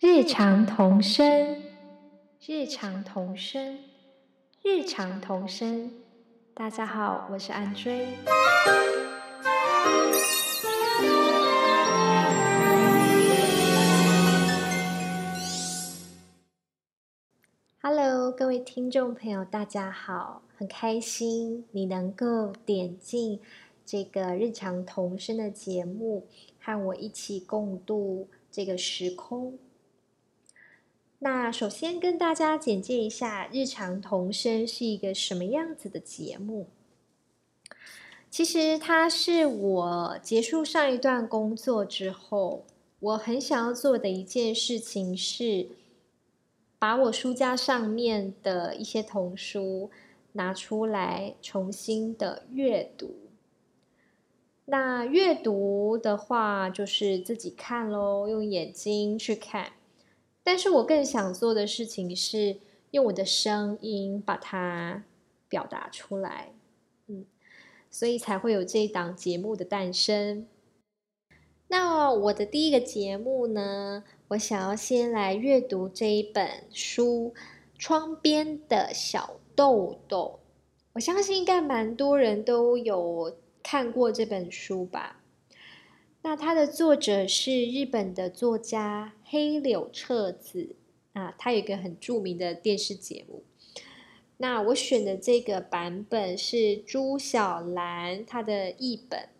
日常童声，日常童声，日常童声。大家好，我是安追。Hello，各位听众朋友，大家好，很开心你能够点进这个日常童声的节目，和我一起共度这个时空。那首先跟大家简介一下，日常童声是一个什么样子的节目。其实它是我结束上一段工作之后，我很想要做的一件事情是，把我书架上面的一些童书拿出来重新的阅读。那阅读的话，就是自己看喽，用眼睛去看。但是我更想做的事情是用我的声音把它表达出来，嗯，所以才会有这档节目的诞生。那我的第一个节目呢，我想要先来阅读这一本书《窗边的小豆豆》。我相信应该蛮多人都有看过这本书吧。那它的作者是日本的作家黑柳彻子啊，他有一个很著名的电视节目。那我选的这个版本是朱小兰她的译本。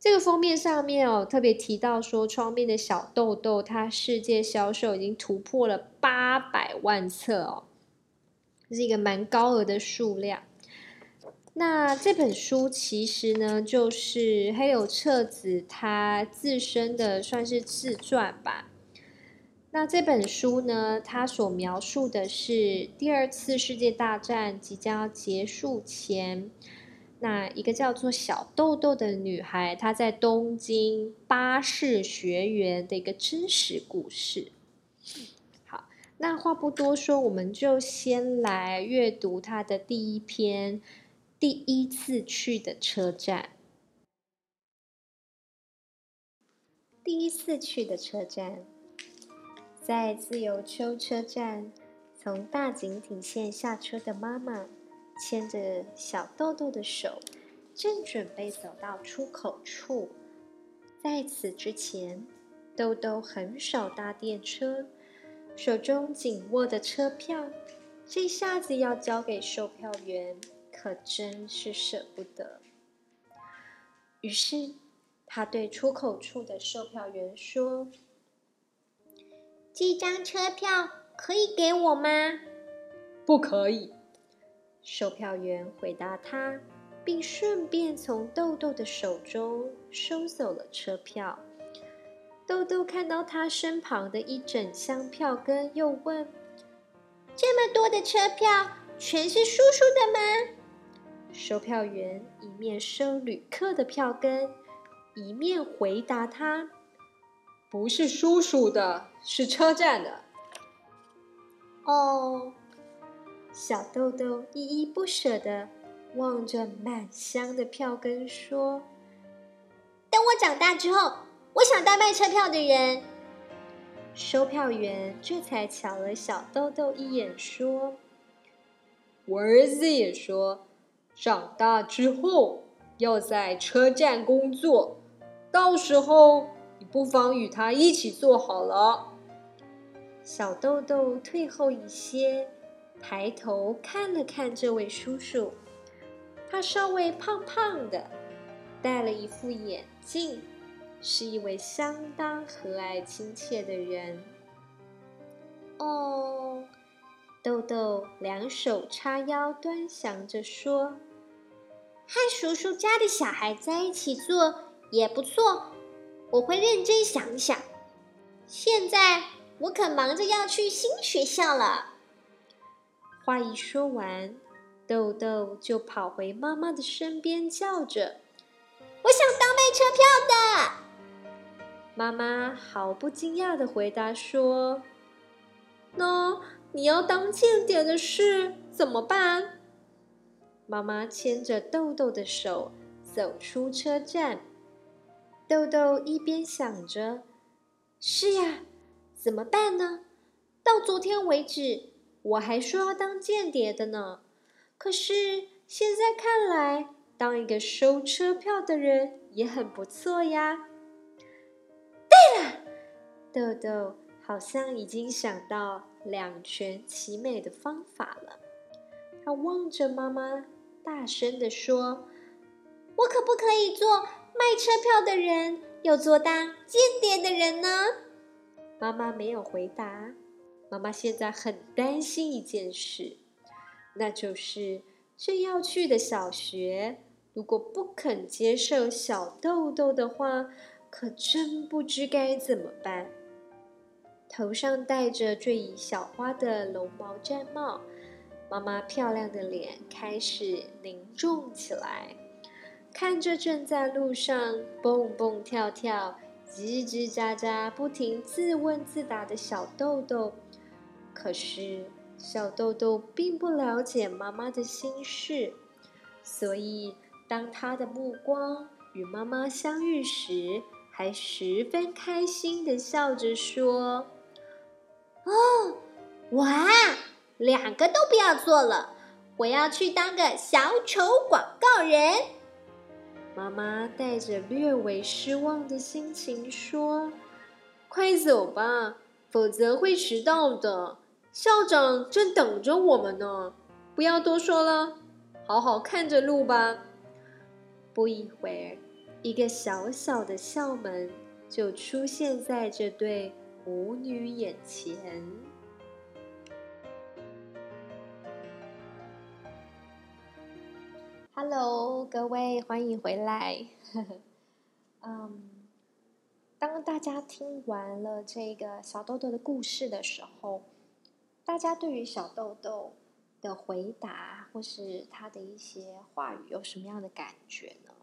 这个封面上面哦，特别提到说，窗边的小豆豆，它世界销售已经突破了八百万册哦，这是一个蛮高额的数量。那这本书其实呢，就是黑柳彻子他自身的算是自传吧。那这本书呢，它所描述的是第二次世界大战即将结束前，那一个叫做小豆豆的女孩，她在东京巴士学园的一个真实故事。好，那话不多说，我们就先来阅读它的第一篇。第一次去的车站，第一次去的车站，在自由丘车站，从大井町线下车的妈妈牵着小豆豆的手，正准备走到出口处。在此之前，豆豆很少搭电车，手中紧握的车票，这下子要交给售票员。可真是舍不得。于是，他对出口处的售票员说：“这张车票可以给我吗？”“不可以。”售票员回答他，并顺便从豆豆的手中收走了车票。豆豆看到他身旁的一整箱票根，又问：“这么多的车票，全是叔叔的吗？”售票员一面收旅客的票根，一面回答他：“不是叔叔的，是车站的。”哦，小豆豆依依不舍的望着满箱的票根，说：“等我长大之后，我想当卖车票的人。”售票员这才瞧了小豆豆一眼，说：“我儿子也说。”长大之后要在车站工作，到时候你不妨与他一起做好了。小豆豆退后一些，抬头看了看这位叔叔，他稍微胖胖的，戴了一副眼镜，是一位相当和蔼亲切的人。哦。豆豆两手叉腰，端详着说：“和叔叔家的小孩在一起做也不错，我会认真想想。现在我可忙着要去新学校了。”话一说完，豆豆就跑回妈妈的身边，叫着：“我想当卖车票的。”妈妈毫不惊讶的回答说：“喏。”你要当间谍的事怎么办？妈妈牵着豆豆的手走出车站，豆豆一边想着：“是呀，怎么办呢？到昨天为止，我还说要当间谍的呢。可是现在看来，当一个收车票的人也很不错呀。对了，豆豆好像已经想到两全其美的方法了。他望着妈妈，大声的说：“我可不可以做卖车票的人，又做当间谍的人呢？”妈妈没有回答。妈妈现在很担心一件事，那就是这要去的小学，如果不肯接受小豆豆的话，可真不知该怎么办。头上戴着缀以小花的龙毛毡帽，妈妈漂亮的脸开始凝重起来，看着正在路上蹦蹦跳跳、叽叽喳喳、不停自问自答的小豆豆。可是小豆豆并不了解妈妈的心事，所以当他的目光与妈妈相遇时，还十分开心的笑着说：“哦，哇，两个都不要做了，我要去当个小丑广告人。”妈妈带着略微失望的心情说：“快走吧，否则会迟到的。”校长正等着我们呢，不要多说了，好好看着路吧。不一会儿，一个小小的校门就出现在这对母女眼前。Hello，各位，欢迎回来。嗯，当大家听完了这个小豆豆的故事的时候。大家对于小豆豆的回答，或是他的一些话语，有什么样的感觉呢？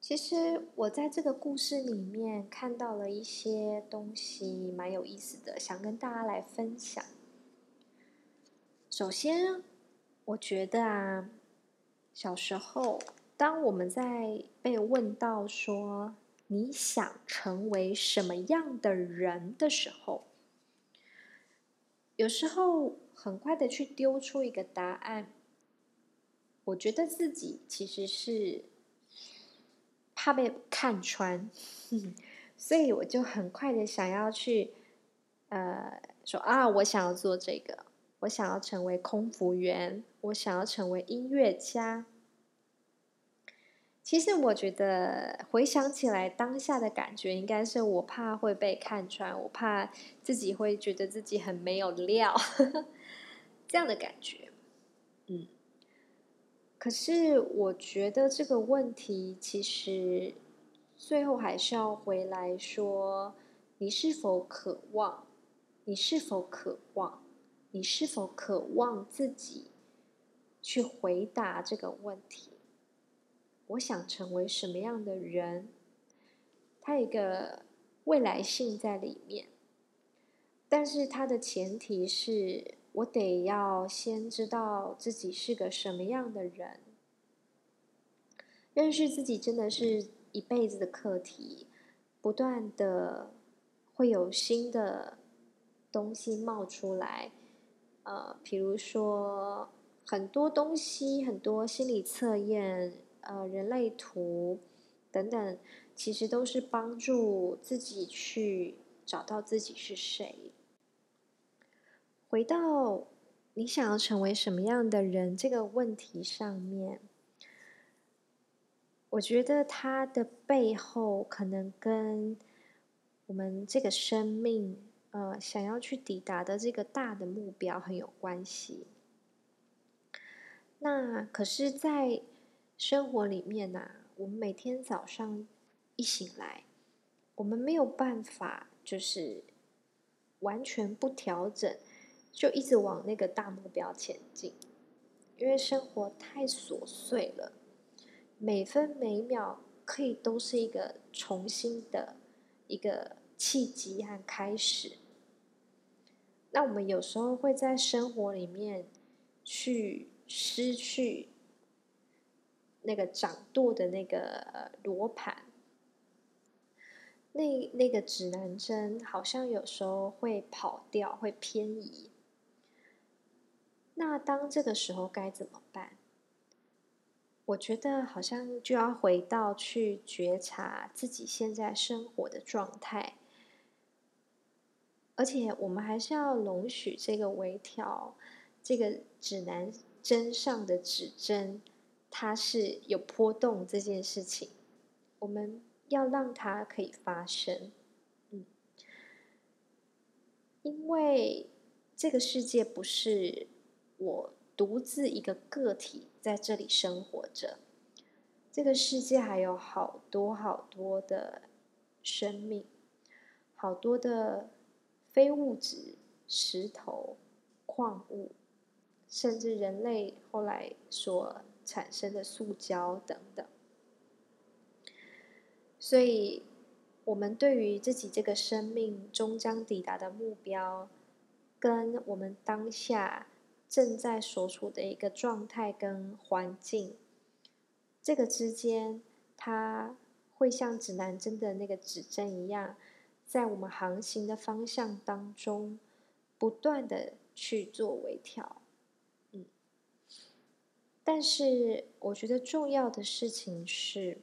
其实我在这个故事里面看到了一些东西，蛮有意思的，想跟大家来分享。首先，我觉得啊，小时候，当我们在被问到说你想成为什么样的人的时候，有时候很快的去丢出一个答案，我觉得自己其实是怕被看穿，所以我就很快的想要去，呃，说啊，我想要做这个，我想要成为空服员，我想要成为音乐家。其实我觉得回想起来，当下的感觉应该是我怕会被看穿，我怕自己会觉得自己很没有料，这样的感觉。嗯，可是我觉得这个问题其实最后还是要回来说：你是否渴望？你是否渴望？你是否渴望自己去回答这个问题？我想成为什么样的人？它有一个未来性在里面，但是它的前提是我得要先知道自己是个什么样的人。认识自己真的是一辈子的课题，不断的会有新的东西冒出来。呃，比如说很多东西，很多心理测验。呃，人类图等等，其实都是帮助自己去找到自己是谁。回到你想要成为什么样的人这个问题上面，我觉得它的背后可能跟我们这个生命呃想要去抵达的这个大的目标很有关系。那可是，在生活里面呐，我们每天早上一醒来，我们没有办法就是完全不调整，就一直往那个大目标前进，因为生活太琐碎了，每分每秒可以都是一个重新的一个契机和开始。那我们有时候会在生活里面去失去。那个掌舵的那个罗盘，那那个指南针好像有时候会跑掉，会偏移。那当这个时候该怎么办？我觉得好像就要回到去觉察自己现在生活的状态，而且我们还是要容许这个微调，这个指南针上的指针，它是有波动这件事情，我们要让它可以发生，嗯，因为这个世界不是我。独自一个个体在这里生活着，这个世界还有好多好多的生命，好多的非物质、石头、矿物，甚至人类后来所产生的塑胶等等。所以，我们对于自己这个生命终将抵达的目标，跟我们当下。正在所处的一个状态跟环境，这个之间，它会像指南针的那个指针一样，在我们航行的方向当中，不断的去做微调。嗯，但是我觉得重要的事情是，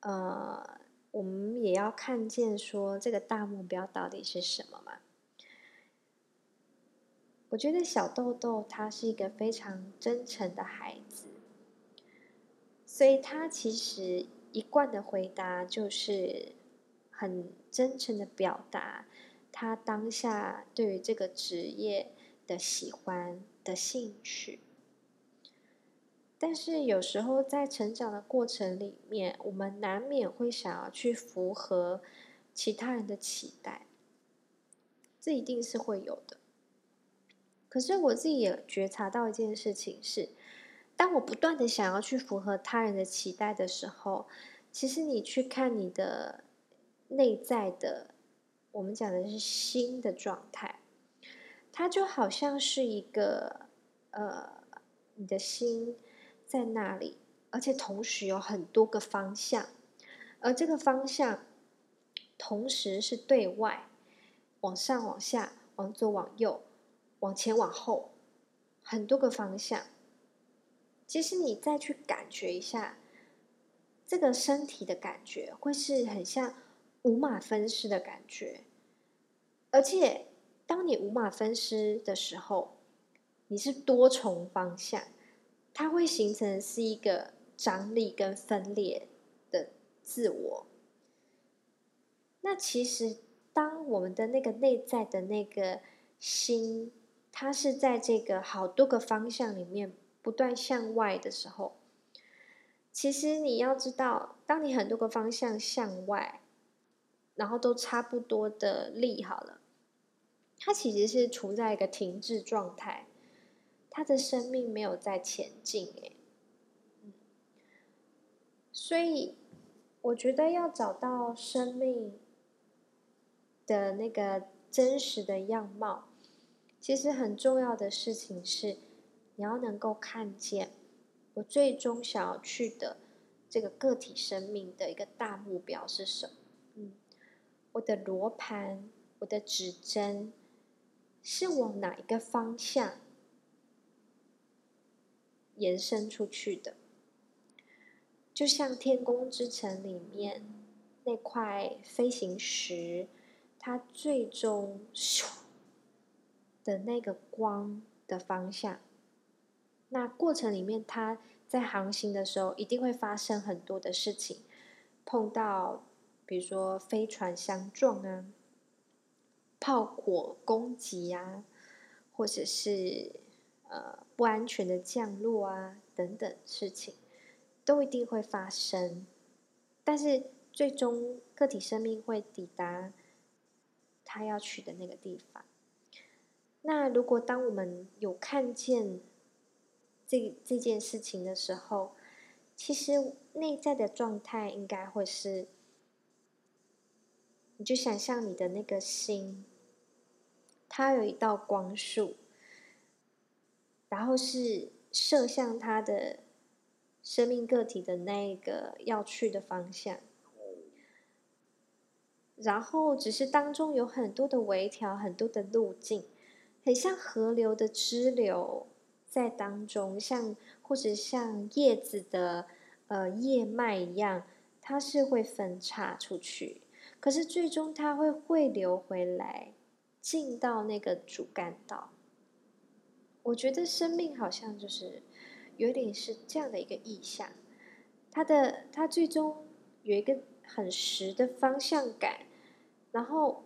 呃，我们也要看见说这个大目标到底是什么嘛。我觉得小豆豆他是一个非常真诚的孩子，所以他其实一贯的回答就是很真诚的表达他当下对于这个职业的喜欢的兴趣。但是有时候在成长的过程里面，我们难免会想要去符合其他人的期待，这一定是会有的。可是我自己也觉察到一件事情是，当我不断的想要去符合他人的期待的时候，其实你去看你的内在的，我们讲的是心的状态，它就好像是一个呃，你的心在那里，而且同时有很多个方向，而这个方向同时是对外，往上、往下、往左、往右。往前往后，很多个方向。其实你再去感觉一下，这个身体的感觉会是很像五马分尸的感觉。而且，当你五马分尸的时候，你是多重方向，它会形成是一个张力跟分裂的自我。那其实，当我们的那个内在的那个心。它是在这个好多个方向里面不断向外的时候，其实你要知道，当你很多个方向向外，然后都差不多的力好了，它其实是处在一个停滞状态，它的生命没有在前进诶。所以我觉得要找到生命的那个真实的样貌。其实很重要的事情是，你要能够看见我最终想要去的这个个体生命的一个大目标是什么。我的罗盘，我的指针是往哪一个方向延伸出去的？就像《天宫之城》里面那块飞行石，它最终。的那个光的方向，那过程里面，它在航行的时候，一定会发生很多的事情，碰到比如说飞船相撞啊，炮火攻击啊，或者是呃不安全的降落啊等等事情，都一定会发生。但是最终个体生命会抵达他要去的那个地方。那如果当我们有看见这这件事情的时候，其实内在的状态应该会是，你就想象你的那个心，它有一道光束，然后是射向它的生命个体的那个要去的方向，然后只是当中有很多的微调，很多的路径，很像河流的支流在当中，像或者像叶子的呃叶脉一样，它是会分叉出去，可是最终它会汇流回来，进到那个主干道。我觉得生命好像就是有点是这样的一个意象，它的它最终有一个很实的方向感，然后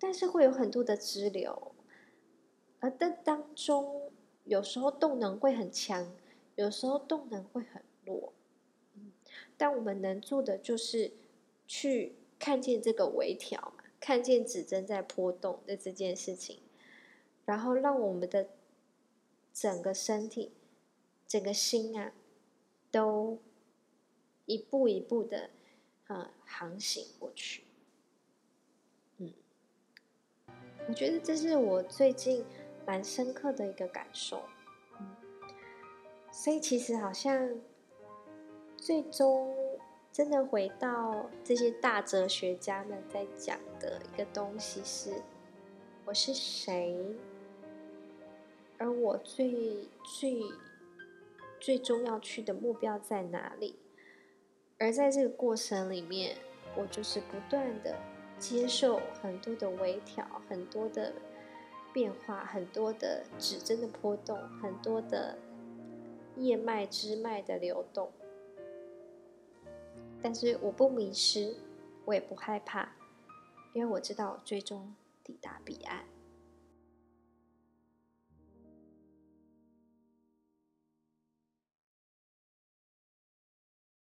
但是会有很多的支流，而在当中有时候动能会很强，有时候动能会很弱，嗯，但我们能做的就是去看见这个微调嘛，看见指针在波动的这件事情。然后让我们的整个身体、整个心啊，都一步一步的啊航行过去。嗯，我觉得这是我最近蛮深刻的一个感受。嗯，所以其实好像最终真的回到这些大哲学家们在讲的一个东西是：我是谁？而我最最最终要去的目标在哪里？而在这个过程里面，我就是不断的接受很多的微调，很多的变化，很多的指针的波动，很多的叶脉枝脉的流动。但是我不迷失，我也不害怕，因为我知道最终抵达彼岸。